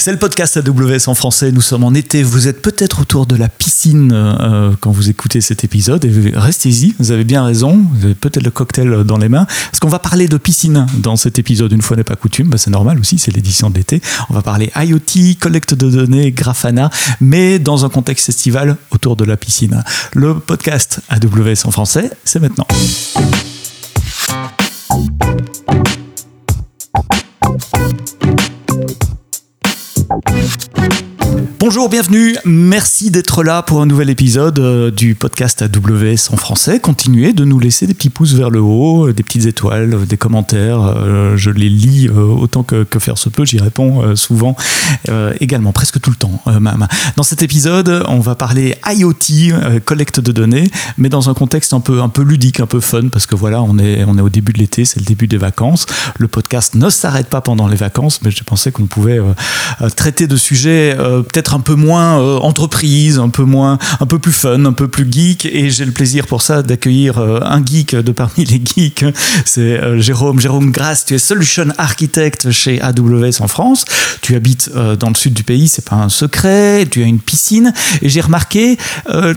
C'est le podcast AWS en français. Nous sommes en été. Vous êtes peut-être autour de la piscine euh, quand vous écoutez cet épisode. Restez-y. Vous avez bien raison. Vous avez peut-être le cocktail dans les mains. Parce qu'on va parler de piscine dans cet épisode. Une fois n'est pas coutume. Bah, c'est normal aussi. C'est l'édition de l'été. On va parler IoT, collecte de données, Grafana, mais dans un contexte estival autour de la piscine. Le podcast AWS en français, c'est maintenant. Thank you. Bonjour, bienvenue. Merci d'être là pour un nouvel épisode euh, du podcast AWS en français. Continuez de nous laisser des petits pouces vers le haut, euh, des petites étoiles, euh, des commentaires. Je les lis autant que, faire se peut. J'y réponds souvent, également, presque tout le temps même. Dans cet épisode, on va parler IoT, collecte de données, mais dans un contexte un peu, un peu ludique, un peu fun, parce que voilà, on est, on est au début de l'été, c'est le début des vacances. Le podcast ne s'arrête pas pendant les vacances, mais je pensais qu'on pouvait traiter de sujets peut-être un peu moins euh, entreprise, un peu moins, un peu plus fun, un peu plus geek. Et j'ai le plaisir pour ça d'accueillir euh, un geek de parmi les geeks. C'est euh, Jérôme, Jérôme Grasse. Tu es solution architect chez AWS en France. Tu habites dans le sud du pays, c'est pas un secret. Tu as une piscine. Et j'ai remarqué,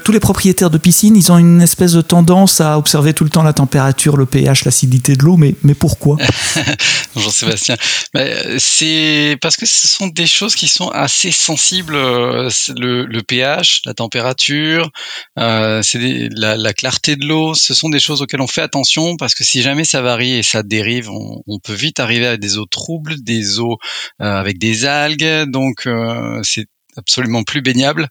tous les propriétaires de piscines, ils ont une espèce de tendance à observer tout le temps la température, le pH, l'acidité de l'eau. Mais, mais pourquoi? Bonjour Sébastien. C'est parce que ce sont des choses qui sont assez sensibles euh, le, le, pH, la température, euh, c'est la, la, clarté de l'eau. Ce sont des choses auxquelles on fait attention parce que si jamais ça varie et ça dérive, on, on peut vite arriver à des eaux troubles, des eaux euh, avec des algues. Donc euh, c'est absolument plus baignable.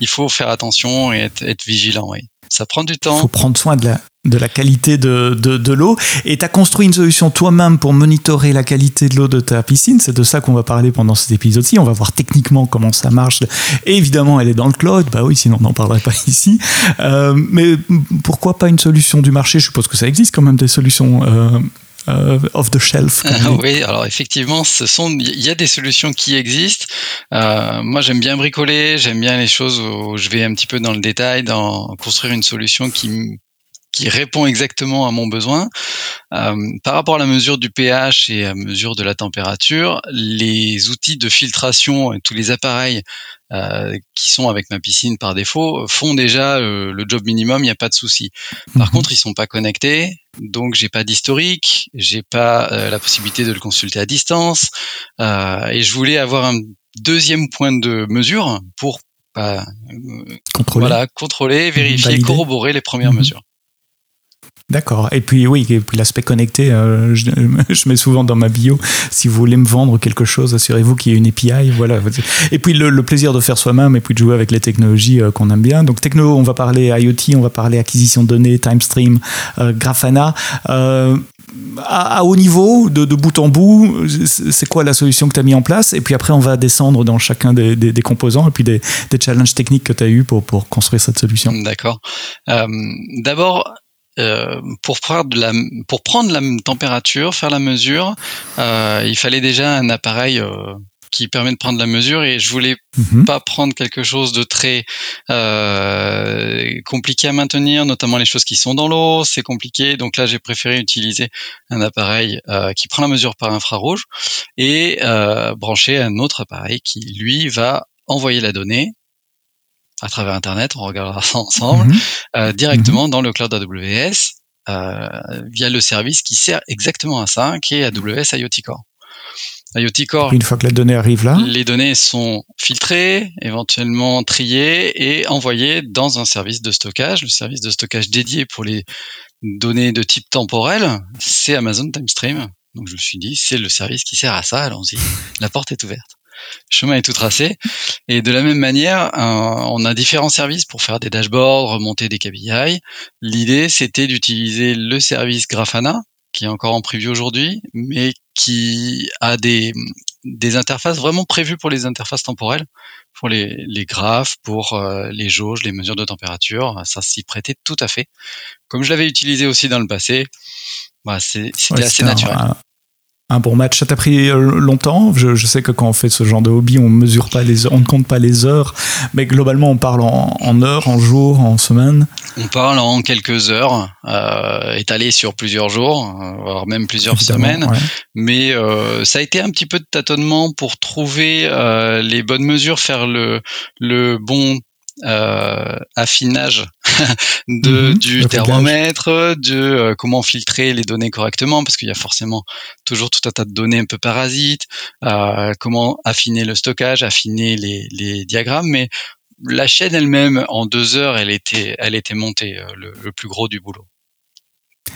Il faut faire attention et être, être vigilant. Oui. Ça prend du temps. Il faut prendre soin de la, de la qualité de, de, l'eau. Et tu as construit une solution toi-même pour monitorer la qualité de l'eau de ta piscine. C'est de ça qu'on va parler pendant cet épisode-ci. On va voir techniquement comment ça marche. Et évidemment, elle est dans le cloud. Bah oui, sinon on n'en parlerait pas ici. Euh, mais pourquoi pas une solution du marché? Je suppose que ça existe quand même des solutions. Euh, euh, off the shelf. oui, alors effectivement, ce sont, il y a des solutions qui existent. Euh, moi, j'aime bien bricoler, j'aime bien les choses où je vais un petit peu dans le détail, dans construire une solution qui qui répond exactement à mon besoin. Euh, par rapport à la mesure du pH et à mesure de la température, les outils de filtration et tous les appareils euh, qui sont avec ma piscine par défaut font déjà euh, le job minimum, il n'y a pas de souci. Par mhm. contre, ils sont pas connectés, donc j'ai pas d'historique, j'ai pas euh, la possibilité de le consulter à distance, et je voulais avoir un deuxième point de mesure pour bah, contrôler. voilà, contrôler, vérifier, corroborer les premières mhm. mesures. D'accord. Et puis oui, l'aspect connecté, euh, je, mets souvent dans ma bio. Si vous voulez me vendre quelque chose, assurez-vous qu'il y ait une API. Voilà. Et puis le, plaisir de faire soi-même et puis de jouer avec les technologies euh, qu'on aime bien. Donc techno, on va parler IoT, on va parler acquisition de données, TimeStream, euh, Grafana. À, haut niveau, de, bout en bout, c'est quoi la solution que tu as mis en place? Et puis après, on va descendre dans chacun des, composants et puis des, challenges techniques que tu as eu pour, construire cette solution. D'accord. D'abord, euh, pour, prendre la, pour prendre la température, faire la mesure, euh, il fallait déjà un appareil euh, qui permet de prendre la mesure et je voulais mhm. pas prendre quelque chose de très euh, compliqué à maintenir, notamment les choses qui sont dans l'eau, c'est compliqué. Donc là, j'ai préféré utiliser un appareil euh, qui prend la mesure par infrarouge et euh, brancher un autre appareil qui lui va envoyer la donnée à travers Internet, on regardera ça ensemble, mhm. euh, directement mhm. dans le cloud AWS euh, via le service qui sert exactement à ça, qui est AWS IoT Core. IoT Core. Une fois que la donnée arrive là, les données sont filtrées, éventuellement triées et envoyées dans un service de stockage. Le service de stockage dédié pour les données de type temporel, c'est Amazon TimeStream. Donc je me suis dit, c'est le service qui sert à ça. Allons-y, la porte est ouverte chemin est tout tracé. Et de la même manière, on a différents services pour faire des dashboards, remonter des KPI. L'idée, c'était d'utiliser le service Grafana, qui est encore en preview aujourd'hui, mais qui a des, des interfaces vraiment prévues pour les interfaces temporelles, pour les, les graphes, pour euh, les jauges, les mesures de température. Ça s'y prêtait tout à fait. Comme je l'avais utilisé aussi dans le passé, bah c'était assez naturel. un bon match. Ça t'a pris euh, longtemps? Je, sais que quand on fait ce genre de hobby, on mesure pas les, on ne compte pas les heures, mais globalement, on parle en, heures, en jours, en semaines? On parle en quelques heures, euh, étalé sur plusieurs jours, euh, voire même plusieurs semaines. Mais euh, ça a été un petit peu de tâtonnement pour trouver les bonnes mesures, faire le, le bon euh, affinage de, mhm. du thermomètre, de euh, comment filtrer les données correctement, parce qu'il y a forcément toujours tout un tas de données un peu parasites, euh, comment affiner le stockage, affiner les, les diagrammes, mais la chaîne elle-même, en deux heures, elle était, elle était montée, le plus gros du boulot.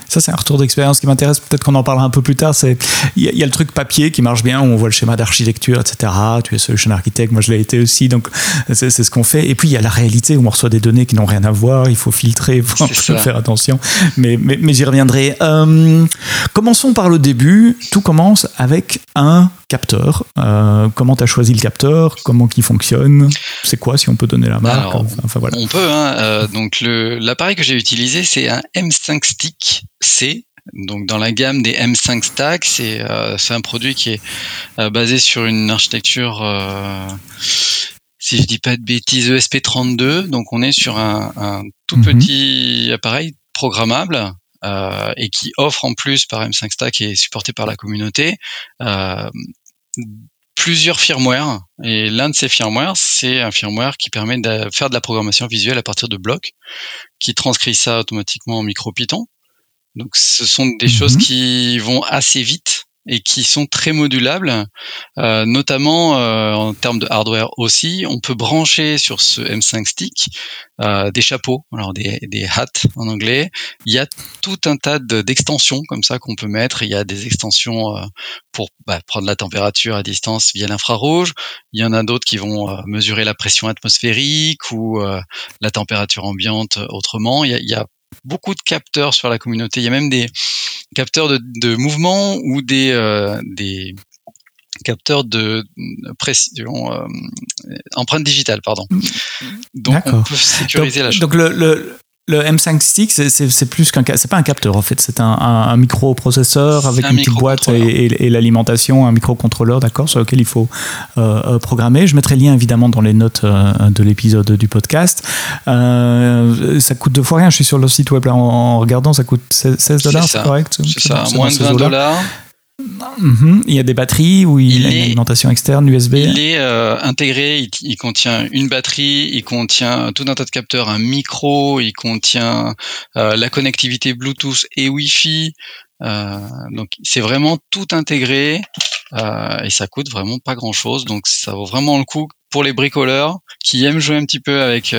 Ça, c'est un retour d'expérience qui m'intéresse. Peut-être qu'on en parlera un peu plus tard. C'est il y, a le truc papier qui marche bien, où on voit le schéma d'architecture, etc. Tu es solution architecte, moi je l'ai été aussi, donc c'est ce qu'on fait. Et puis il y a la réalité où on reçoit des données qui n'ont rien à voir. Il faut filtrer, il faut faire attention. Mais, mais, mais j'y reviendrai. Euh, commençons par le début. Tout commence avec un capteur. Euh, comment tu as choisi le capteur? Comment il fonctionne? C'est quoi, si on peut donner la marque? Enfin, voilà. On peut. Hein, euh, donc l'appareil que j'ai utilisé, c'est un M5 Stick C. Donc dans la gamme des M5 Stack, c'est euh, un produit qui est basé sur une architecture si je dis pas de bêtises, ESP32. Donc on est sur un, tout mhm. petit appareil programmable euh, et qui offre en plus par M5 Stack et supporté par la communauté euh, plusieurs firmware. Et l'un de ces firmware, c'est un firmware qui permet de faire de la programmation visuelle à partir de blocs, qui transcrit ça automatiquement en micro Python. Donc ce sont des mhm. choses qui vont assez vite et qui sont très modulables, euh, notamment euh, en termes de hardware aussi. On peut brancher sur ce M5 Stick euh, des chapeaux, alors des, des hats en anglais. Il y a tout un tas d'extensions comme ça qu'on peut mettre. Il y a des extensions euh, pour bah, prendre la température à distance via l'infrarouge. Il y en a d'autres qui vont euh, mesurer la pression atmosphérique ou la température ambiante autrement. Il y a, il y a beaucoup de capteurs sur la communauté. Il y a même des capteurs de, de mouvement ou des, euh, des capteurs de pression, euh, empreinte digitale, pardon. Donc on peut sécuriser la chose. Donc le, le, le M5 Stick, c'est plus qu'un, c'est pas un capteur en fait, c'est un, un, microprocesseur avec une petite boîte et, l'alimentation, un microcontrôleur, d'accord, sur lequel il faut euh, euh, programmer. Je mettrai le lien évidemment dans les notes euh, de l'épisode du podcast. ça coûte deux fois rien. Je suis sur le site web là en, regardant, ça coûte 16 dollars, c'est correct C'est ça, moins de 20 dollars. Mhm. Il y a des batteries ou il, y a une alimentation externe USB Il est euh, intégré, il, contient une batterie, il contient tout un tas de capteurs, un micro, il contient euh, la connectivité Bluetooth et Wi-Fi. Euh, donc c'est vraiment tout intégré et ça coûte vraiment pas grand chose. Donc ça vaut vraiment le coup pour les bricoleurs qui aiment jouer un petit peu avec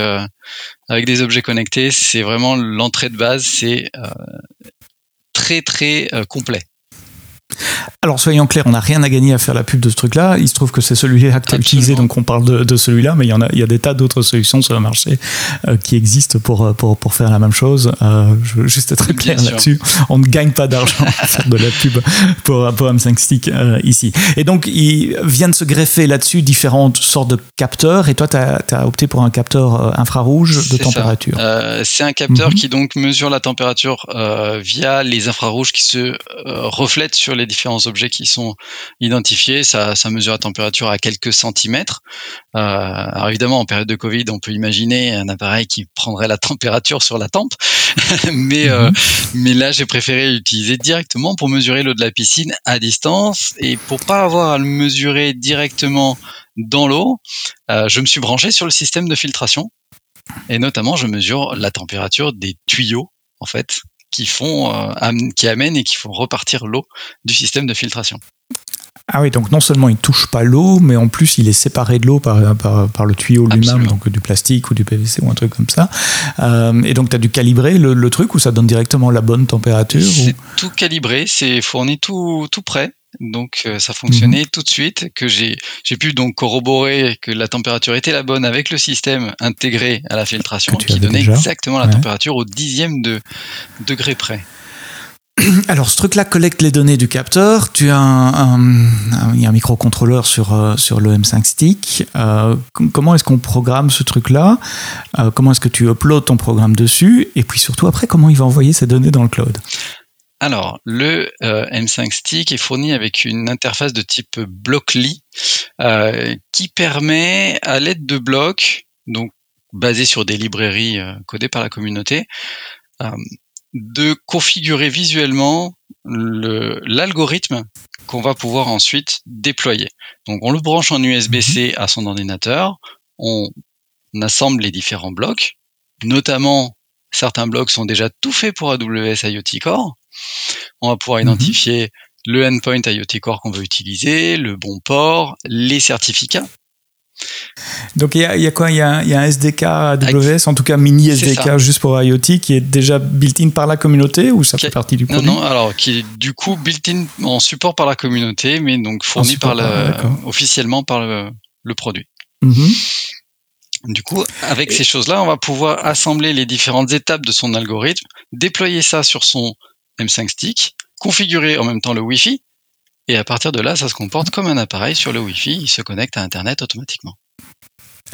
avec des objets connectés. C'est vraiment l'entrée de base, c'est très très complet. Alors soyons clairs, on n'a rien à gagner à faire la pub de ce truc-là. Il se trouve que c'est celui-là que tu as utilisé, donc on parle de, celui-là, mais il y, en a, il y a des tas d'autres solutions sur le marché euh, qui existent pour, euh, pour, pour, faire la même chose. Euh, je veux juste être très clair là-dessus. On ne gagne pas d'argent à faire de la pub pour, pour M5 Stick ici. Et donc, il vient de se greffer là-dessus différentes sortes de capteurs, et toi, tu as, opté pour un capteur infrarouge de température. c'est un capteur mhm. qui donc mesure la température via les infrarouges qui se reflètent sur les différents objets qui sont identifiés. Ça, ça mesure la température à quelques centimètres. Euh, alors évidemment, en période de Covid, on peut imaginer un appareil qui prendrait la température sur la tempe, mais euh, mhm. mais là, j'ai préféré l'utiliser directement pour mesurer l'eau de la piscine à distance et pour pas avoir à le mesurer directement dans l'eau, euh, je me suis branché sur le système de filtration et notamment je mesure la température des tuyaux en fait qui font, euh, qui amènent et qui font repartir l'eau du système de filtration. Ah oui, donc non seulement il touche pas l'eau, mais en plus il est séparé de l'eau par, par, le tuyau lui-même, donc du plastique ou du PVC ou un truc comme ça. Euh, et donc tu as dû calibrer le, truc ou ça donne directement la bonne température C'est tout calibré, c'est fourni tout, tout prêt. Donc euh, ça fonctionnait mhm. tout de suite, que j'ai pu donc corroborer que la température était la bonne avec le système intégré à la filtration qui donnait exactement la température au dixième de degré près. Alors, ce truc-là collecte les données du capteur. Tu as un, un, un microcontrôleur sur, euh, sur le M5 Stick. Euh, comment est-ce qu'on programme ce truc-là? Comment est-ce que tu uploads ton programme dessus? Et puis surtout, après, comment il va envoyer ces données dans le cloud? Alors, le euh, M5 Stick est fourni avec une interface de type Blockly euh, qui permet, à l'aide de blocs, donc basés sur des librairies euh, codées par la communauté, de configurer visuellement l'algorithme qu'on va pouvoir ensuite déployer. Donc, on le branche en USB-C mhm. à son ordinateur, on assemble les différents blocs, notamment certains blocs sont déjà tout faits pour AWS IoT Core. On va pouvoir mhm. identifier le endpoint IoT Core qu'on veut utiliser, le bon port, les certificats. Donc il y a, quoi? Il y, a, un SDK AWS, en tout cas mini SDK juste pour IoT, qui est déjà built-in par la communauté ou ça fait partie du produit? Non, non, alors qui est du coup built-in en support par la communauté, mais donc fourni par officiellement par le, produit. Mhm. Du coup, avec ces choses-là, on va pouvoir assembler les différentes étapes de son algorithme, déployer ça sur son M5 Stick, configurer en même temps le Wi-Fi, et à partir de là, ça se comporte comme un appareil sur le Wi-Fi, il se connecte à Internet automatiquement.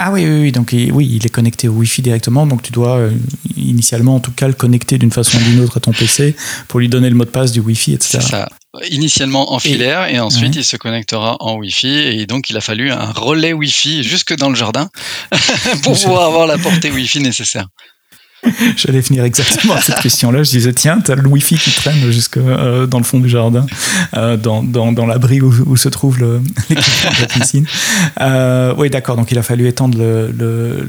Ah oui, oui, oui, donc oui, il est connecté au Wi-Fi directement, donc tu dois euh, initialement en tout cas le connecter d'une façon ou d'une autre à ton PC pour lui donner le mot de passe du Wi-Fi, etc. C'est ça. Initialement en filaire et, ensuite il se connectera en Wi-Fi et donc il a fallu un relais Wi-Fi jusque dans le jardin pour pouvoir avoir la portée Wi-Fi nécessaire. J'allais finir exactement à cette question-là. Je disais, tiens, tu as le Wi-Fi qui traîne jusque euh, dans le fond du jardin, euh, dans, dans, dans l'abri où, se trouve l'équipement de la piscine. Euh, oui, d'accord, donc il a fallu étendre le, le,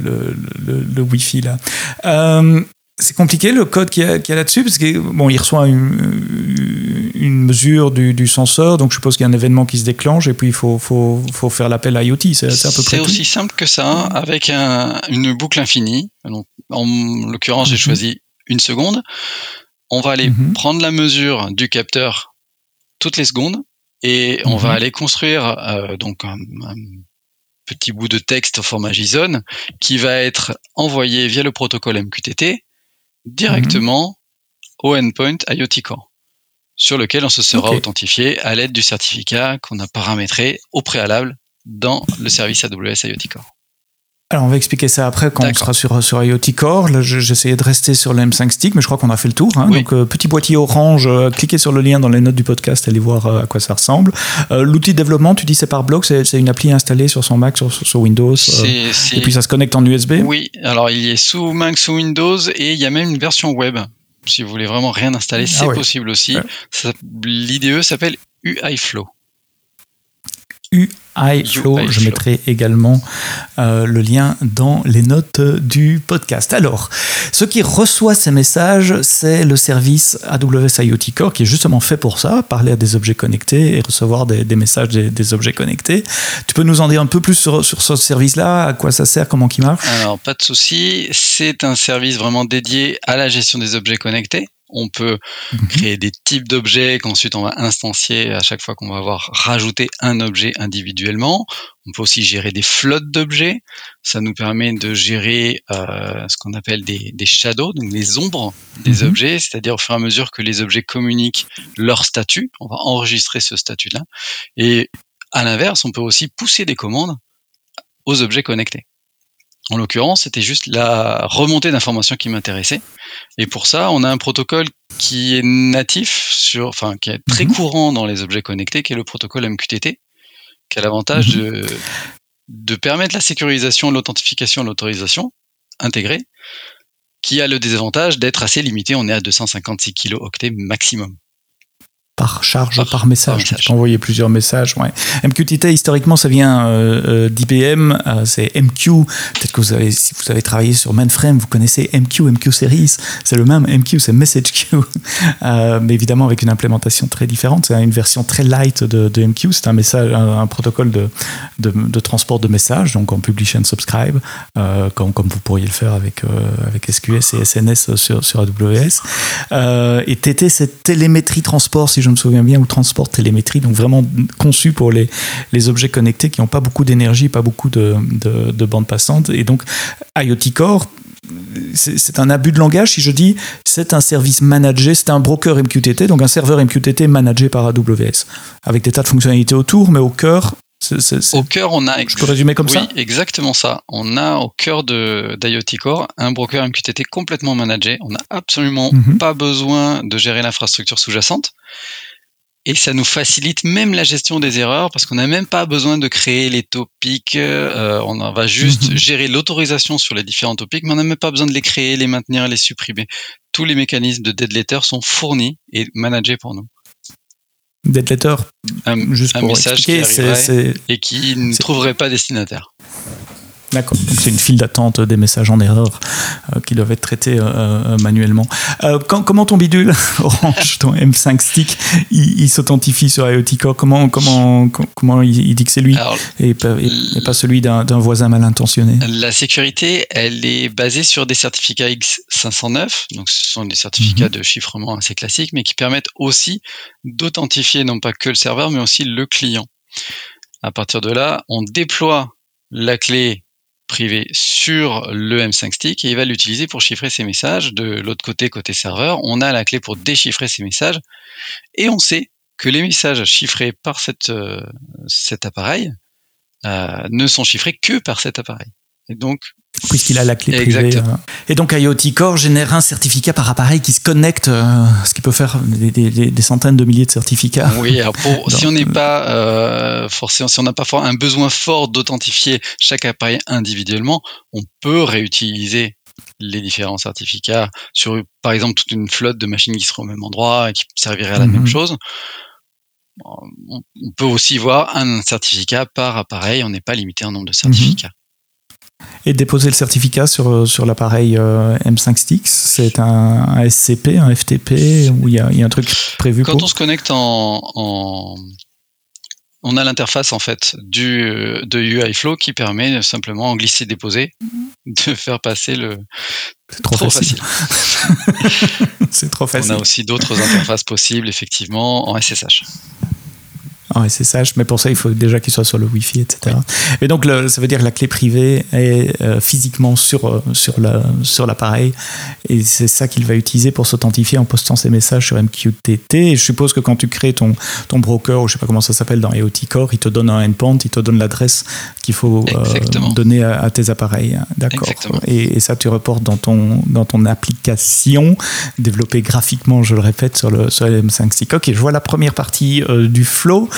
le, le Wi-Fi là. C'est compliqué le code qu'il y a, là-dessus parce que bon, il reçoit une, une mesure du, du, senseur, donc je suppose qu'il y a un événement qui se déclenche et puis il faut, faut, faut faire l'appel à IoT. C'est à peu près. C'est aussi simple que ça, avec un, une boucle infinie. Donc en l'occurrence, j'ai mhm. choisi une seconde. On va aller mhm. prendre la mesure du capteur toutes les secondes et on va mhm. aller construire euh, donc un, petit bout de texte au format JSON qui va être envoyé via le protocole MQTT directement au endpoint IoT Core sur lequel on se sera authentifié à l'aide du certificat qu'on a paramétré au préalable dans le service AWS IoT Core. Alors, on va expliquer ça après quand on sera sur, sur IoT Core. Là, j'essayais de rester sur le M5 Stick, mais je crois qu'on a fait le tour. Hein. Donc, euh, petit boîtier orange, euh, cliquez sur le lien dans les notes du podcast, allez voir euh, à quoi ça ressemble. L'outil de développement, tu dis c'est par bloc, c'est une appli installée sur son Mac, sur, sur Windows. Et puis ça se connecte en USB Oui, alors il est sous Mac, sous Windows, et il y a même une version web. Si vous voulez vraiment rien installer, ah c'est possible aussi. L'IDE s'appelle UiFlow. iFlow. Je mettrai également euh, le lien dans les notes du podcast. Alors, ce qui reçoit ces messages, c'est le service AWS IoT Core qui est justement fait pour ça, parler à des objets connectés et recevoir des, messages des, objets connectés. Tu peux nous en dire un peu plus sur, sur ce service-là, à quoi ça sert, comment il marche? Alors, pas de souci. C'est un service vraiment dédié à la gestion des objets connectés. On peut mhm. créer des types d'objets qu'ensuite on va instancier à chaque fois qu'on va avoir rajouté un objet individuellement. On peut aussi gérer des flottes d'objets. Ça nous permet de gérer euh, ce qu'on appelle des, shadows, donc les ombres des mhm. objets, c'est-à-dire au fur et à mesure que les objets communiquent leur statut, on va enregistrer ce statut-là. Et à l'inverse, on peut aussi pousser des commandes aux objets connectés. En l'occurrence, c'était juste la remontée d'informations qui m'intéressait. Et pour ça, on a un protocole qui est natif sur, enfin, qui est très mhm. courant dans les objets connectés, qui est le protocole MQTT, qui a l'avantage mhm. de, de permettre la sécurisation, l'authentification, l'autorisation intégrée, qui a le désavantage d'être assez limité. On est à 256 kilooctets maximum par charge, par, message. Tu peux envoyer plusieurs messages. Ouais. MQTT, historiquement, ça vient euh, euh d'IBM. Euh, c'est MQ. Peut-être que vous avez, si vous avez travaillé sur mainframe, vous connaissez MQ, MQ Series. C'est le même. MQ, c'est Message Queue. Euh, mais évidemment, avec une implémentation très différente. C'est une version très light de, de MQ. C'est un, message, un, protocole de, de, de, transport de messages, donc en publish and subscribe, comme, comme vous pourriez le faire avec, avec SQS et SNS sur, sur AWS. et TT, c'est télémétrie transport, si je je me souviens bien, ou transport télémétrie, donc vraiment conçu pour les, les objets connectés qui n'ont pas beaucoup d'énergie, pas beaucoup de, de, de bandes passantes. Et donc, IoT Core, c'est un abus de langage si je dis c'est un service managé, c'est un broker MQTT, donc un serveur MQTT managé par AWS, avec des tas de fonctionnalités autour, mais au cœur, Au cœur, on a. Je peux résumer comme ça? Oui, exactement ça. On a au cœur de d'IoT Core un broker MQTT complètement managé. On n'a absolument mhm. pas besoin de gérer l'infrastructure sous-jacente. Et ça nous facilite même la gestion des erreurs parce qu'on n'a même pas besoin de créer les topics. Euh, on va juste mhm. gérer l'autorisation sur les différents topics, mais on n'a même pas besoin de les créer, les maintenir, les supprimer. Tous les mécanismes de dead letter sont fournis et managés pour nous. Dead letter, un, juste pour message qui et qui ne trouverait pas destinataire. D'accord. C'est une file d'attente des messages en erreur euh, qui doivent être traités euh, euh, manuellement. comment ton bidule Orange, ton M5 Stick, il, s'authentifie sur IoT Core? Comment comment comment il, dit que c'est lui et, pas, celui d'un voisin mal intentionné? La sécurité, elle est basée sur des certificats X509. Donc ce sont des certificats mhm. de chiffrement assez classiques, mais qui permettent aussi d'authentifier non pas que le serveur, mais aussi le client. À partir de là, on déploie la clé privé sur le M5 Stick et il va l'utiliser pour chiffrer ses messages. De l'autre côté, côté serveur, on a la clé pour déchiffrer ses messages et on sait que les messages chiffrés par euh, cet appareil euh, ne sont chiffrés que par cet appareil. Et donc, puisqu'il a la clé privée. Euh. Et donc IoT Core génère un certificat par appareil qui se connecte, euh, ce qui peut faire des, centaines de milliers de certificats. Oui, alors si on n'est pas euh, forcément, si on n'a pas un besoin fort d'authentifier chaque appareil individuellement, on peut réutiliser les différents certificats sur, par exemple, toute une flotte de machines qui seront au même endroit et qui serviraient à la même mhm. chose. On peut aussi voir un certificat par appareil, on n'est pas limité en nombre de mhm. certificats et déposer le certificat sur, euh, sur l'appareil euh, M5 Sticks C'est un, SCP, un FTP, ou il y a, y a, un truc prévu Quand on se connecte en, en on a l'interface en fait du de UiFlow qui permet simplement en glisser déposer de faire passer le c'est trop, facile, c'est trop facile on a aussi d'autres interfaces possibles effectivement en SSH en SSH, mais pour ça, il faut déjà qu'il soit sur le Wi-Fi, etc. Et donc, ça veut dire que la clé privée est euh, physiquement sur, euh, sur, la, sur l'appareil, et c'est ça qu'il va utiliser pour s'authentifier en postant ses messages sur MQTT. Et je suppose que quand tu crées ton, ton broker, ou je sais pas comment ça s'appelle dans IoT Core, il te donne un endpoint, il te donne l'adresse qu'il faut euh, donner à, tes appareils. D'accord. Et, ça, tu reportes dans ton, dans ton application, développée graphiquement, je le répète, sur le, sur le M5 Stick. Ok, je vois la première partie du flow.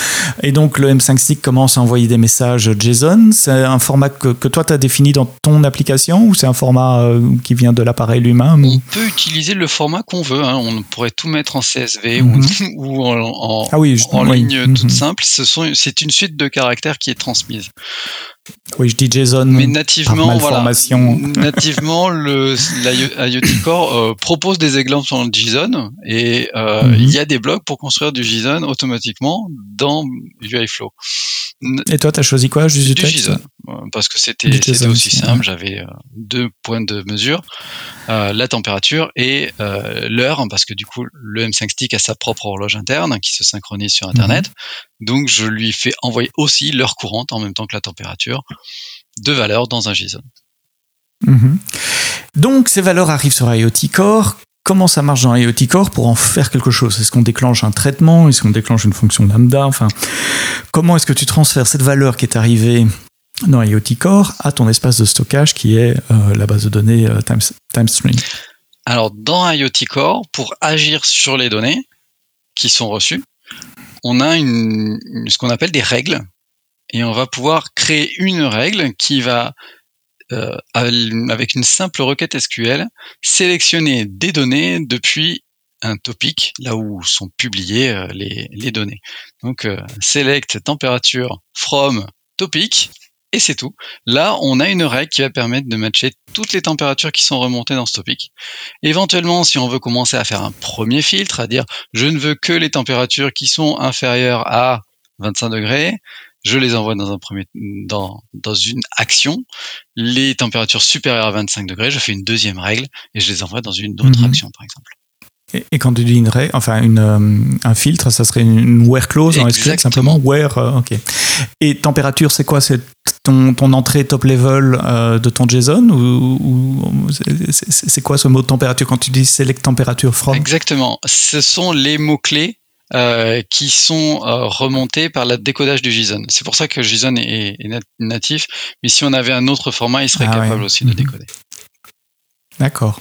Et donc le M5 Stick commence à envoyer des messages JSON. C'est un format que, toi tu as défini dans ton application ou c'est un format euh, qui vient de l'appareil lui-même On peut utiliser le format qu'on veut. Hein. On pourrait tout mettre en CSV ou, mhm. en, ah oui, en ligne toute mhm. simple. C'est une suite de caractères qui est transmise. Oui, je dis JSON. Mais nativement, voilà, nativement, le IoT Core euh, propose des exemples en JSON et euh, mhm. il y a des blocs pour construire du JSON automatiquement dans UiFlow. Et toi, tu as choisi quoi Juste du, JSON, euh, parce que c'était aussi simple. J'avais deux points de mesure la température et l'heure, parce que du coup, le M5 Stick a sa propre horloge interne qui se synchronise sur Internet. Mhm. Donc, je lui fais envoyer aussi l'heure courante en même temps que la température de valeurs dans un JSON. Mhm. Donc ces valeurs arrivent sur IoT Core. Comment ça marche dans IoT Core pour en faire quelque chose? Est-ce qu'on déclenche un traitement? Est-ce qu'on déclenche une fonction lambda? Enfin, comment est-ce que tu transfères cette valeur qui est arrivée dans IoT Core à ton espace de stockage qui est euh, la base de données euh, TimeStream Alors dans IoT Core, pour agir sur les données qui sont reçues, on a ce qu'on appelle des règles et on va pouvoir créer une règle qui va, euh, avec une simple requête SQL, sélectionner des données depuis un topic, là où sont publiées euh, les, données. Donc, select température from topic, et c'est tout. Là, on a une règle qui va permettre de matcher toutes les températures qui sont remontées dans ce topic. Éventuellement, si on veut commencer à faire un premier filtre, à dire je ne veux que les températures qui sont inférieures à 25 degrés, je les envoie dans un premier dans, dans une action. Les températures supérieures à 25 degrés, je fais une deuxième règle et je les envoie dans une autre mhm. action, par exemple. Et, quand tu dis une règle, enfin une, euh, un filtre, ça serait une, where clause en SQL simplement where. Euh, ok. Et température, c'est quoi? C'est ton, ton, entrée top level euh, de ton JSON ou, c'est quoi ce mot de température quand tu dis select température from? Exactement. Ce sont les mots clés euh, qui sont euh, remontés par le décodage du JSON. C'est pour ça que JSON est, est, natif, mais si on avait un autre format, il serait ah capable aussi de mhm. décoder. D'accord.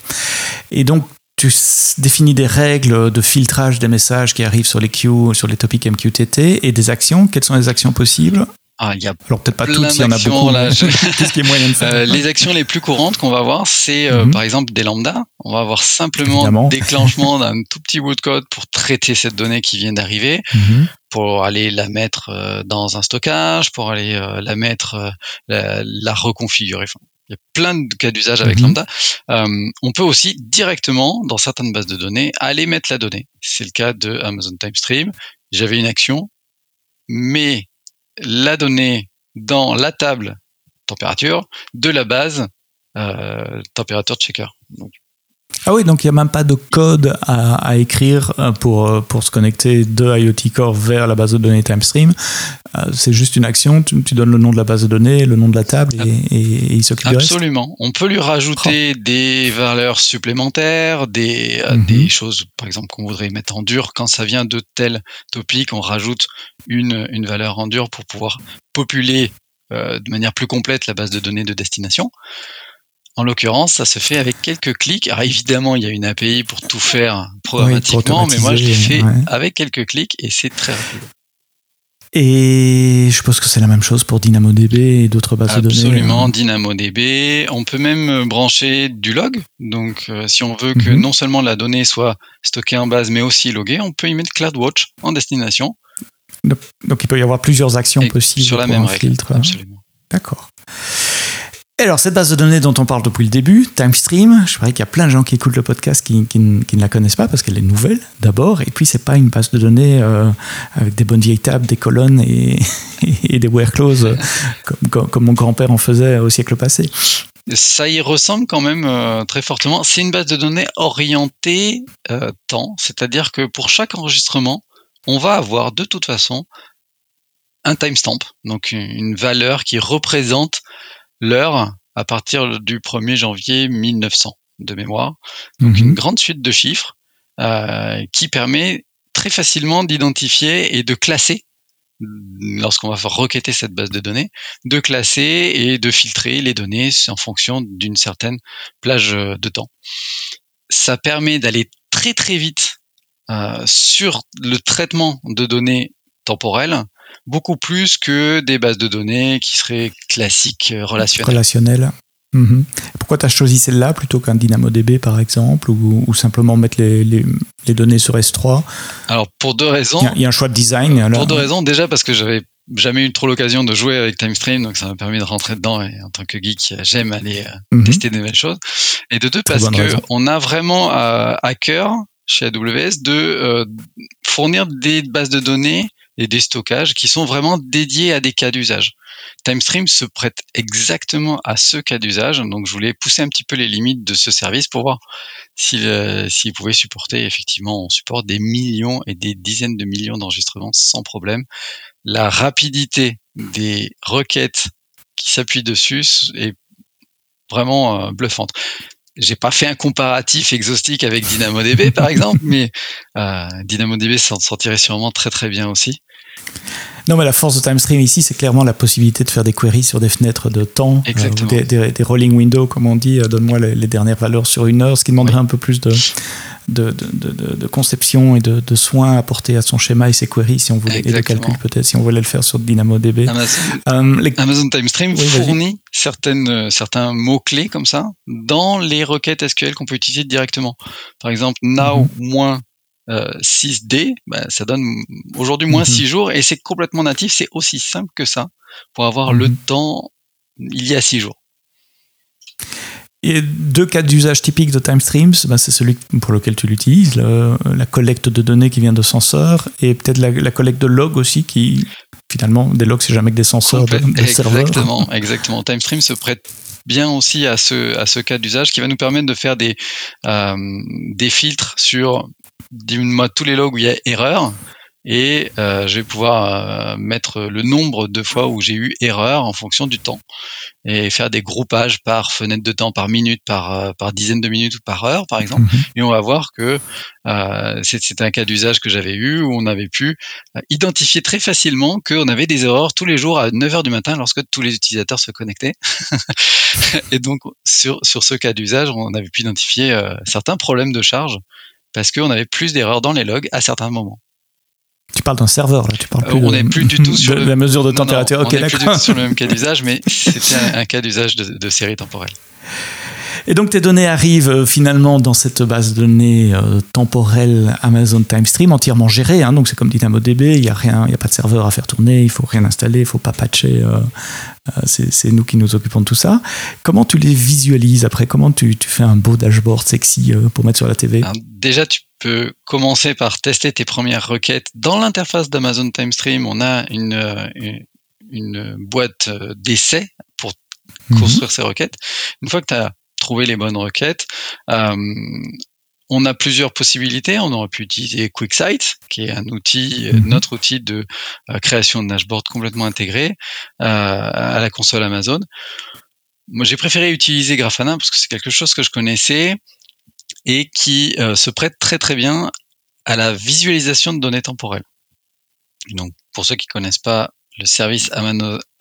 Et donc, tu définis des règles de filtrage des messages qui arrivent sur les queues, sur les topics MQTT et des actions. Quelles sont les actions possibles? Ah, il y a Alors peut-être pas toutes, il y en a beaucoup. Là, ce qui est moyen de faire? Euh, les actions les plus courantes qu'on va voir, c'est euh, mhm. par exemple des lambda. On va avoir simplement déclenchement d'un tout petit bout de code pour traiter cette donnée qui vient d'arriver, mhm. pour aller la mettre euh, dans un stockage, pour aller la mettre, la, la, reconfigurer. Enfin, il y a plein de cas d'usage avec mhm. Lambda. on peut aussi directement, dans certaines bases de données, aller mettre la donnée. C'est le cas de Amazon TimeStream. J'avais une action, mais la donnée dans la table température de la base euh, température checker. Ah oui, donc il n'y a même pas de code à, écrire euh, pour, euh, pour se connecter de IoT Core vers la base de données TimeStream. C'est juste une action, tu, donnes le nom de la base de données, le nom de la table et, il s'occupe du reste. Absolument. On peut lui rajouter oh. des valeurs supplémentaires, des, mhm. des choses, par exemple, qu'on voudrait mettre en dur. Quand ça vient de tel topic, on rajoute une, une valeur en dur pour pouvoir populer euh, de manière plus complète la base de données de destination. En l'occurrence, ça se fait avec quelques clics. Alors évidemment, il y a une API pour tout faire programmatiquement, mais moi je l'ai fait avec quelques clics et c'est très rapide. Et je pense que c'est la même chose pour DynamoDB et d'autres bases de données. Absolument, DynamoDB. On peut même brancher du log. Donc, euh, si on veut que mhm. non seulement la donnée soit stockée en base, mais aussi loguée, on peut y mettre CloudWatch en destination. Donc, il peut y avoir plusieurs actions possibles sur la même règle. Filtre. Absolument. D'accord. Alors, cette base de données dont on parle depuis le début, TimeStream, je crois qu'il y a plein de gens qui écoutent le podcast qui, ne la connaissent pas parce qu'elle est nouvelle d'abord, et puis c'est pas une base de données euh, avec des bonnes vieilles tables, des colonnes et, des where clauses comme, comme, mon grand-père en faisait au siècle passé. Ça y ressemble quand même euh, très fortement. C'est une base de données orientée euh, temps, c'est-à-dire que pour chaque enregistrement, on va avoir de toute façon un timestamp, donc une valeur qui représente l'heure à partir du 1er janvier 1900 de mémoire. Donc une mhm. grande suite de chiffres euh, qui permet très facilement d'identifier et de classer lorsqu'on va requêter cette base de données, de classer et de filtrer les données en fonction d'une certaine plage de temps. Ça permet d'aller très très vite euh, sur le traitement de données temporelles, beaucoup plus que des bases de données qui seraient classiques euh, relationnelles. Relationnelles. Mhm. Pourquoi tu as choisi celle-là plutôt qu'un DynamoDB par exemple ou, simplement mettre les, les, données sur S3 Alors pour deux raisons. Il y, a un choix de design. Pour deux raisons. Déjà parce que j'avais jamais eu trop l'occasion de jouer avec TimeStream, donc ça m'a permis de rentrer dedans et en tant que geek, j'aime aller euh, mhm. tester des nouvelles choses. Et de deux parce que on a vraiment à cœur chez AWS de euh, fournir des bases de données et des stockages qui sont vraiment dédiés à des cas d'usage. TimeStream se prête exactement à ce cas d'usage, donc je voulais pousser un petit peu les limites de ce service pour voir s'il euh, pouvait supporter, effectivement, on supporte des millions et des dizaines de millions d'enregistrements sans problème. La rapidité des requêtes qui s'appuient dessus est vraiment euh, bluffante j'ai pas fait un comparatif exhaustif avec DynamoDB par exemple, mais euh, DynamoDB s'en sortirait sûrement très très bien aussi. Non, mais la force de TimeStream ici, c'est clairement la possibilité de faire des queries sur des fenêtres de temps, euh, des, rolling windows, comme on dit. Euh, donne-moi les, dernières valeurs sur une heure, ce qui demanderait un peu plus de, de, de, conception et de, soins apportés à son schéma et ses queries, si on voulait, et de calcul peut-être, si on voulait le faire sur DynamoDB. Amazon, euh, Amazon TimeStream fournit certaines, certains mots-clés comme ça dans les requêtes SQL qu'on peut utiliser directement. Par exemple, now mhm. 6D, bah, ça donne aujourd'hui moins 6 mhm. jours et c'est complètement natif, c'est aussi simple que ça pour avoir le mhm. temps il y a 6 jours. Et deux cas d'usage typiques de TimeStreams, bah, c'est celui pour lequel tu l'utilises, la collecte de données qui vient de senseurs, et peut-être la, collecte de logs aussi, qui finalement, des logs, c'est jamais que des senseurs de, serveurs. Exactement, exactement. TimeStream se prête bien aussi à ce, à ce cas d'usage qui va nous permettre de faire des, euh, des filtres sur dis-moi tous les logs où il y a erreur et euh, je vais pouvoir euh, mettre le nombre de fois où j'ai eu erreur en fonction du temps et faire des groupages par fenêtre de temps, par minute, par, euh, par dizaine de minutes ou par heure, par exemple. Et on va voir que euh, c'est un cas d'usage que j'avais eu où on avait pu identifier très facilement qu'on avait des erreurs tous les jours à 9 heures du matin lorsque tous les utilisateurs se connectaient. et donc, sur, sur ce cas d'usage, on avait pu identifier certains problèmes de charge parce qu'on avait plus d'erreurs dans les logs à certains moments. Tu parles d'un serveur, là. Tu parles plus on n'est plus du tout sur la mesure de température. on n'est plus du tout sur le même cas d'usage, mais c'était un, cas d'usage de, de série temporelle. Et donc tes données arrivent euh, finalement dans cette base de données euh, temporelle Amazon TimeStream entièrement gérée. Hein, donc c'est comme DynamoDB, il n'y a rien, il n'y a pas de serveur à faire tourner, il faut rien installer, il faut pas patcher. Euh, c'est nous qui nous occupons de tout ça. Comment tu les visualises après? Comment tu, tu, fais un beau dashboard sexy pour mettre sur la TV Déjà, tu peux commencer par tester tes premières requêtes dans l'interface d'Amazon TimeStream. On a une, une, boîte d'essai pour mhm. construire ces requêtes. Une fois que tu as trouver les bonnes requêtes. Euh, on a plusieurs possibilités. On aurait pu utiliser QuickSight, qui est un outil, euh, mhm. notre outil de euh, création de dashboard complètement intégré à la console Amazon. Moi, j'ai préféré utiliser Grafana parce que c'est quelque chose que je connaissais et qui se prête très très bien à la visualisation de données temporelles. Donc, pour ceux qui connaissent pas le service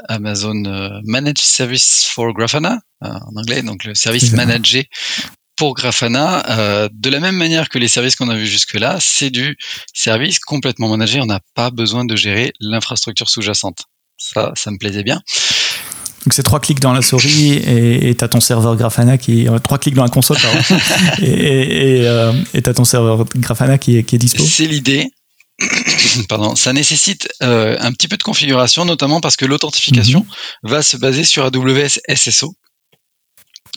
Amazon euh, Managed Service for Grafana euh, en anglais, donc le service managé pour Grafana. Euh, de la même manière que les services qu'on a vus jusque-là, c'est du service complètement managé. On n'a pas besoin de gérer l'infrastructure sous-jacente. Ça, ça me plaisait bien. Donc c'est trois clics dans la souris et tu as ton serveur Grafana qui trois clics dans la console et tu as ton serveur Grafana qui est, qui est dispo. C'est l'idée. Pardon, ça nécessite euh, un petit peu de configuration, notamment parce que l'authentification mhm. va se baser sur AWS SSO.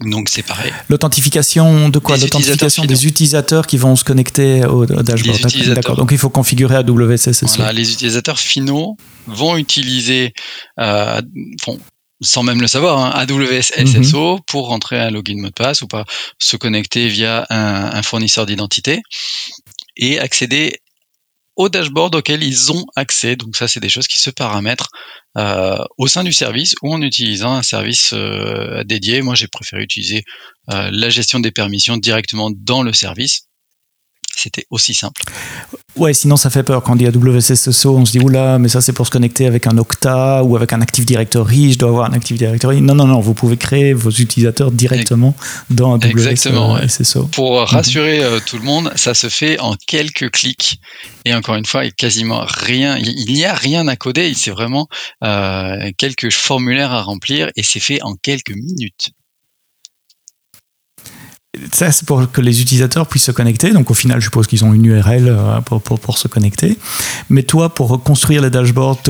Donc c'est pareil. L'authentification de quoi? L'authentification des utilisateurs qui vont se connecter au, dashboard. D'accord. Donc il faut configurer AWS SSO. Voilà, les utilisateurs finaux vont utiliser, euh, sans même le savoir, hein, AWS SSO mhm. pour rentrer un login mot de passe ou pas se connecter via un, un fournisseur d'identité et accéder au dashboard auquel ils ont accès. Donc ça, c'est des choses qui se paramètrent euh, au sein du service ou en utilisant un service euh, dédié. Moi, j'ai préféré utiliser euh, la gestion des permissions directement dans le service c'était aussi simple. Ouais, sinon ça fait peur. Quand on dit AWS SSO, on se dit oula, mais ça c'est pour se connecter avec un Okta ou avec un Active Directory. Je dois avoir un Active Directory. Non, non, non, vous pouvez créer vos utilisateurs directement dans AWS Exactement, SSO. Pour rassurer euh, tout le monde, ça se fait en quelques clics. Et encore une fois, il quasiment rien. Il n'y a rien à coder. C'est vraiment euh, quelques formulaires à remplir et c'est fait en quelques minutes ça, c'est pour que les utilisateurs puissent se connecter. Donc, au final, je suppose qu'ils ont une URL euh, pour, pour, pour, se connecter. Mais toi, pour construire les dashboards,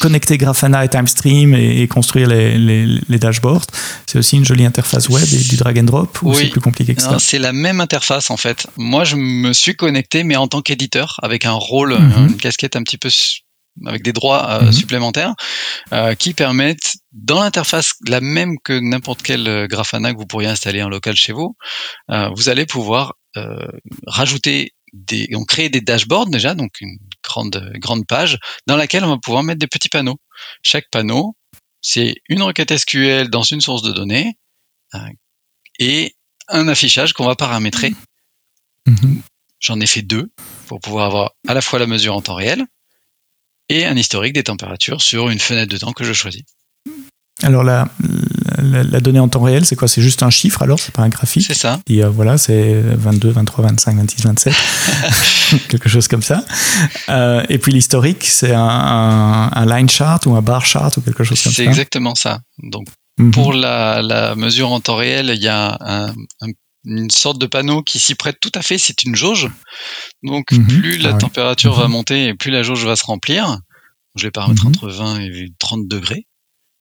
connecter Grafana et TimeStream et, construire les, les, les dashboards, c'est aussi une jolie interface web et du drag and drop ou c'est plus compliqué que ça? C'est la même interface, en fait. Moi, je me suis connecté, mais en tant qu'éditeur, avec un rôle, mhm. une casquette un petit peu avec des droits euh, mhm. supplémentaires euh, qui permettent dans l'interface la même que n'importe quel euh, Grafana que vous pourriez installer en local chez vous, vous allez pouvoir rajouter des, on crée des dashboards déjà, donc une grande grande page dans laquelle on va pouvoir mettre des petits panneaux. Chaque panneau, c'est une requête SQL dans une source de données et un affichage qu'on va paramétrer. Mhm. J'en ai fait deux pour pouvoir avoir à la fois la mesure en temps réel et un historique des températures sur une fenêtre de temps que je choisis. Alors la, la, donnée en temps réel, c'est quoi? C'est juste un chiffre alors? C'est pas un graphique? C'est ça. Et euh, voilà, c'est 22, 23, 25, 26, 27, quelque chose comme ça. Euh, et puis l'historique, c'est un, un, line chart ou un bar chart ou quelque chose comme ça. C'est exactement ça. Donc mhm. pour la, la, mesure en temps réel, il y a un, un une sorte de panneau qui s'y prête tout à fait. C'est une jauge. Donc, mhm. plus la ah température va mhm. monter et plus la jauge va se remplir. Je vais paramètre mhm. entre 20 et 30 degrés.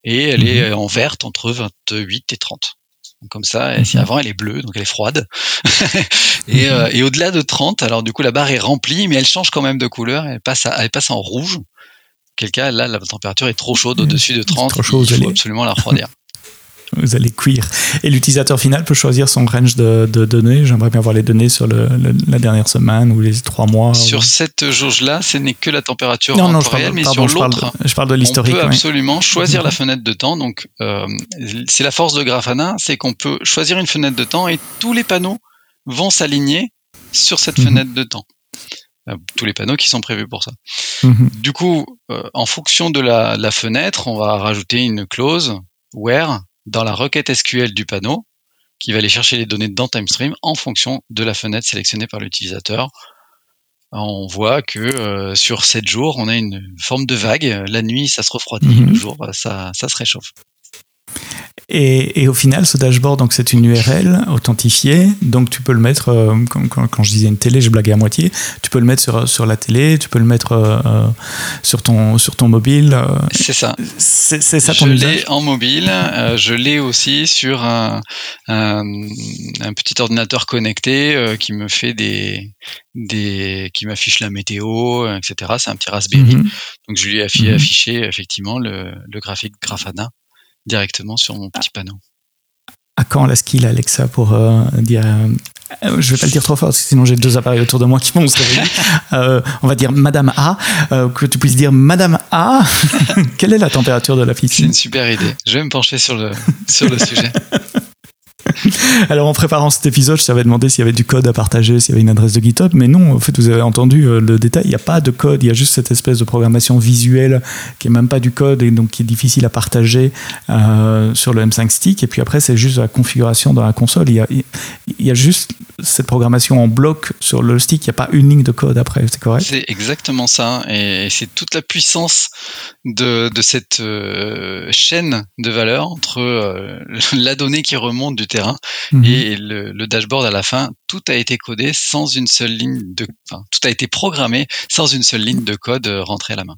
Et elle est en verte entre 28 et 30. comme ça, si avant elle est bleue, donc elle est froide. et, euh, et au-delà de 30, alors du coup la barre est remplie, mais elle change quand même de couleur. Elle passe, elle passe en rouge. Quel cas, là, la température est trop chaude au-dessus de 30. Trop chaud, il faut absolument la refroidir. vous allez cuire. Et l'utilisateur final peut choisir son range de, données. J'aimerais bien voir les données sur la dernière semaine ou les trois mois. Sur cette jauge-là, ce n'est que la température non, en temps réel, mais sur l'autre, je parle de l'historique. On peut absolument choisir la fenêtre de temps. Donc, euh, c'est la force de Grafana, c'est qu'on peut choisir une fenêtre de temps et tous les panneaux vont s'aligner sur cette mhm. fenêtre de temps. Euh, tous les panneaux qui sont prévus pour ça. Mhm. Du coup, euh, en fonction de la, la, fenêtre, on va rajouter une clause where dans la requête SQL du panneau qui va aller chercher les données dans TimeStream en fonction de la fenêtre sélectionnée par l'utilisateur. On voit que euh, sur 7 jours, on a une forme de vague. La nuit, ça se refroidit, mhm. le jour, ça, ça se réchauffe. Et, au final, ce dashboard, donc c'est une URL authentifiée, donc tu peux le mettre, euh, quand, je disais une télé, je blaguais à moitié, tu peux le mettre sur, sur la télé, tu peux le mettre euh, euh, sur, ton, sur ton mobile. c'est ça. C'est ça ton je l'ai en mobile, je l'ai aussi sur un, un, petit ordinateur connecté qui me fait des, des qui m'affiche la météo, etc. C'est un petit Raspberry. Mhm. Donc je lui ai mhm. affiché, effectivement le, le graphique Grafana directement sur mon petit panneau. À quand la skill Alexa pour euh, dire euh, je vais pas le dire trop fort, parce que sinon j'ai deux appareils autour de moi qui vont se réveiller. Euh, on va dire Madame A, que tu puisses dire Madame A, quelle est la température de la piscine? C'est une super idée. Je vais me pencher sur le, sur le sujet. Alors en préparant cet épisode, je t'avais demandé s'il y avait du code à partager, s'il y avait une adresse de GitHub, mais non, en fait vous avez entendu euh, le détail, il n'y a pas de code, il y a juste cette espèce de programmation visuelle qui est même pas du code et donc qui est difficile à partager euh, sur le M5 Stick. Et puis après c'est juste la configuration dans la console. Il y a, il y a juste cette programmation en bloc sur le stick, il n'y a pas une ligne de code après, c'est correct? C'est exactement ça, et c'est toute la puissance de, de cette euh, chaîne de valeur entre la donnée qui remonte du terrain Mhm. et le, dashboard à la fin, tout a été codé sans une seule ligne de, enfin, tout a été programmé sans une seule ligne de code euh, rentrée à la main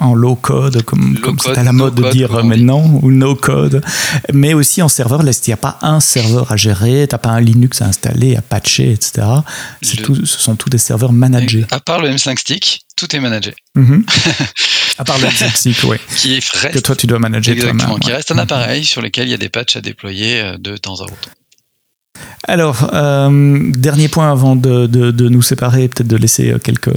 en low code, comme, c'est à la mode de dire maintenant, ou no code, mais aussi en serveur. Là, il n'y a pas un serveur à gérer, tu n'as pas un Linux à installer, à patcher, etc. Tout, ce sont tous des serveurs managés. À part le M5 Stick, tout est managé. Mhm. à part le M5 Stick, oui. qui est que toi, tu dois manager Exactement, qui reste un appareil sur lequel il y a des patchs à déployer euh, de temps à autre. Alors, euh, dernier point avant de, nous séparer, peut-être de laisser euh, quelques,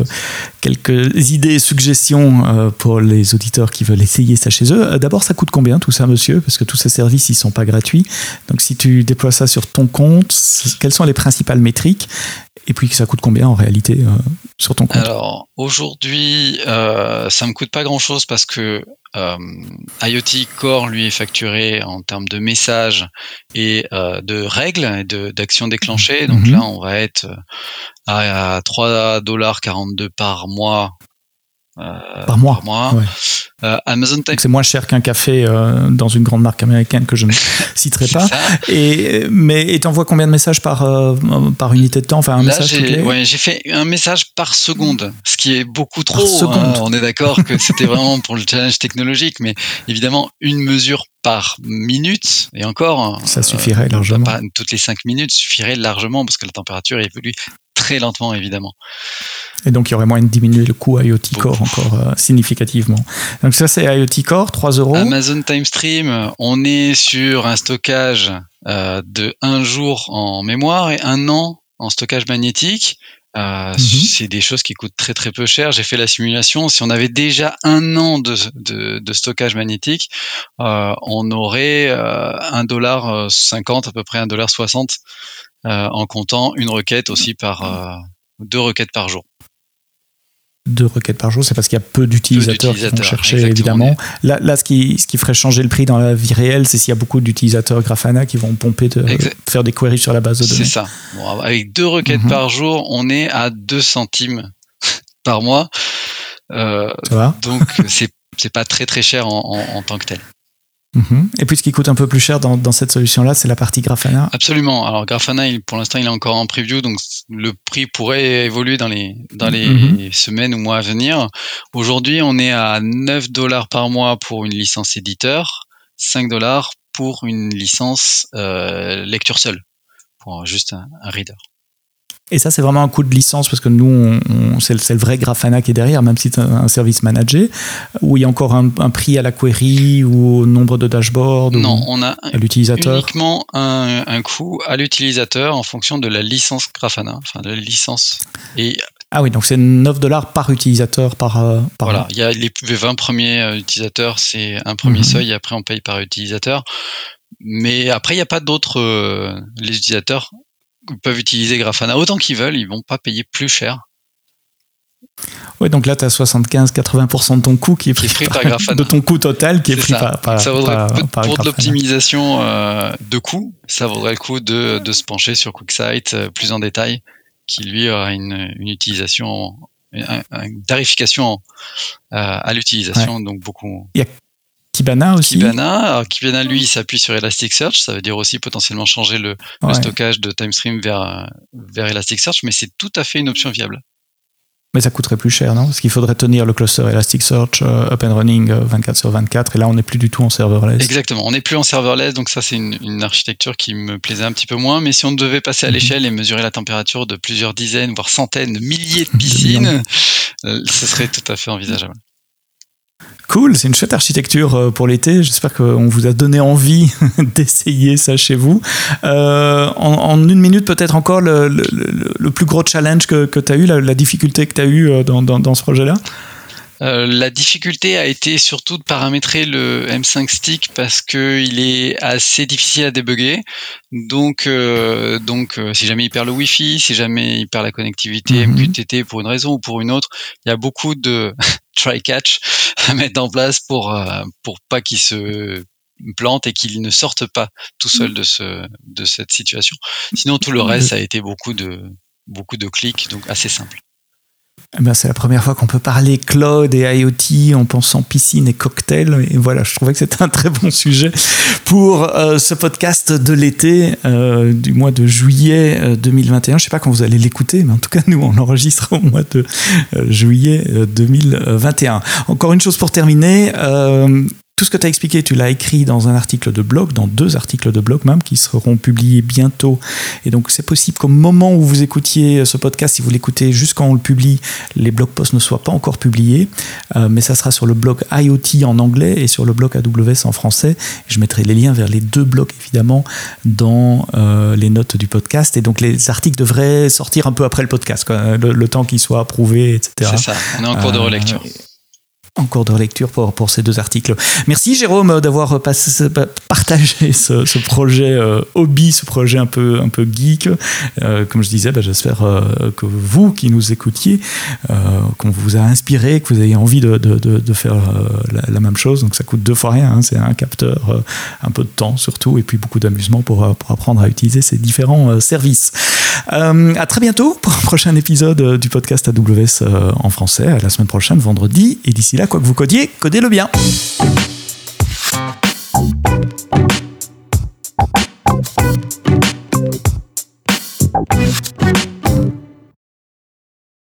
quelques idées, suggestions euh, pour les auditeurs qui veulent essayer ça chez eux. D'abord, ça coûte combien tout ça, monsieur? Parce que tous ces services, ils sont pas gratuits. Donc, si tu déploies ça sur ton compte, quelles sont les principales métriques? Et puis ça coûte combien en réalité sur ton compte? Alors aujourd'hui, ça me coûte pas grand chose parce que euh, IoT Core, lui, est facturé en termes de messages et euh, de règles et d'actions déclenchées. Donc mhm. là, on va être à, à 3,42$ par mois euh, par mois. Euh, Amazon Time. C'est moins cher qu'un café euh, dans une grande marque américaine que je ne citerai pas. Et mais t'envoies combien de messages par par unité de temps Enfin un message j'ai fait un message par seconde, ce qui est beaucoup trop. Hein. on est d'accord que c'était vraiment pour le challenge technologique, mais évidemment une mesure par minute et encore. Ça suffirait largement. Pas, toutes les cinq minutes suffirait largement parce que la température évolue très lentement évidemment. Et donc, il y aurait moyen de diminuer le coût IoT Core encore euh, significativement. Donc, ça, c'est IoT Core, 3 euros. Amazon Time Stream, on est sur un stockage euh, de un jour en mémoire et un an en stockage magnétique. Euh, mhm. C'est des choses qui coûtent très très peu cher. J'ai fait la simulation. Si on avait déjà un an de, de, de stockage magnétique, on aurait un dollar cinquante à peu près un dollar soixante en comptant une requête aussi par deux requêtes par jour deux requêtes par jour, c'est parce qu'il y a peu d'utilisateurs qui vont chercher, évidemment. Là, là ce, qui, ce qui ferait changer le prix dans la vie réelle, c'est s'il y a beaucoup d'utilisateurs Grafana qui vont pomper, de, faire des queries sur la base de données. C'est ça. avec deux requêtes mhm. par jour, on est à 2 centimes par mois. Euh, ça va? donc, c'est pas très très cher en tant que tel. Mhm. Et puis ce qui coûte un peu plus cher dans, cette solution-là, c'est la partie Grafana. Absolument. Alors Grafana, pour l'instant, il est encore en preview, donc le prix pourrait évoluer dans les, dans les mhm. semaines ou mois à venir. Aujourd'hui, on est à 9 dollars par mois pour une licence éditeur, 5 dollars pour une licence euh, lecture seule, pour juste un, reader. Et ça, c'est vraiment un coût de licence parce que nous, c'est, le vrai Grafana qui est derrière, même si c'est un, service managé, où il y a encore un, prix à la query ou au nombre de dashboards Non, on a à l'utilisateur. uniquement un, un coût à l'utilisateur en fonction de la licence Grafana, enfin de la licence. Et ah oui, donc c'est 9 dollars par utilisateur par, euh, par Voilà, il y a les 20 premiers euh, utilisateurs, c'est un premier mhm. seuil, et après on paye par utilisateur. Mais après, il n'y a pas d'autres. Euh, les utilisateurs peuvent utiliser Grafana autant qu'ils veulent, ils vont pas payer plus cher. Oui, donc là, tu as 75-80% de ton coût qui est pris, par, Grafana. De ton coût total qui est, pris par, ça vaudrait, Pour de l'optimisation de coût, ça vaudrait le coup de, de se pencher sur QuickSight plus en détail, qui lui aura une, une utilisation, une, tarification à l'utilisation, donc beaucoup. Kibana aussi. Kibana, Kibana lui, il s'appuie sur Elasticsearch, ça veut dire aussi potentiellement changer le, stockage de TimeStream vers, vers Elasticsearch, mais c'est tout à fait une option viable. Mais ça coûterait plus cher, non? Parce qu'il faudrait tenir le cluster Elasticsearch euh, up and running 24 euh, sur 24, et là on n'est plus du tout en serverless. Exactement, on n'est plus en serverless, donc ça c'est une, architecture qui me plaisait un petit peu moins, mais si on devait passer à mhm. l'échelle et mesurer la température de plusieurs dizaines, voire centaines, milliers de piscines, euh, ce serait tout à fait envisageable. Cool, c'est une chouette architecture euh, pour l'été. J'espère qu'on vous a donné envie d'essayer ça chez vous. Euh, en, une minute, peut-être encore le, plus gros challenge que, tu as eu, la, difficulté que tu as eu euh, dans, ce projet-là? La difficulté a été surtout de paramétrer le M5 Stick parce qu'il est assez difficile à débugger. Donc, donc si jamais il perd le Wi-Fi, si jamais il perd la connectivité MQTT mhm. pour une raison ou pour une autre, il y a beaucoup de try-catch à mettre en place pour euh, pour pas qu'il se plante et qu'il ne sorte pas tout seul mm. de ce de cette situation. Sinon tout le reste ça a été beaucoup de beaucoup de clics donc assez simple. Eh ben, c'est la première fois qu'on peut parler cloud et IoT en pensant piscine et cocktail. Et voilà, je trouvais que c'était un très bon sujet pour euh, ce podcast de l'été euh, du mois de juillet 2021. Je ne sais pas quand vous allez l'écouter, mais en tout cas, nous, on l'enregistre au mois de juillet 2021. Encore une chose pour terminer tout ce que tu as expliqué, tu l'as écrit dans un article de blog, dans deux articles de blog même, qui seront publiés bientôt. Et donc, c'est possible qu'au moment où vous écoutiez ce podcast, si vous l'écoutez juste quand on le publie, les blog posts ne soient pas encore publiés. Euh, mais ça sera sur le blog IoT en anglais et sur le blog AWS en français. Je mettrai les liens vers les deux blogs, évidemment, dans euh, les notes du podcast. Et donc, les articles devraient sortir un peu après le podcast, le, temps qu'ils soient approuvés, etc. C'est ça, on est en cours de euh, relecture en cours de relecture pour, pour ces deux articles. Merci Jérôme d'avoir partagé ce, projet euh, hobby, ce projet un peu, un peu geek. Euh, comme je disais, bah, j'espère euh, que vous qui nous écoutiez, qu'on vous a inspiré, que vous ayez envie de, de, de, faire la, même chose. Donc ça coûte deux fois rien, hein. c'est un capteur, un peu de temps surtout, et puis beaucoup d'amusement pour, pour apprendre à utiliser ces différents services. à très bientôt pour un prochain épisode du podcast AWS en français, à la semaine prochaine, vendredi, et d'ici quoi que vous codiez, codez-le bien.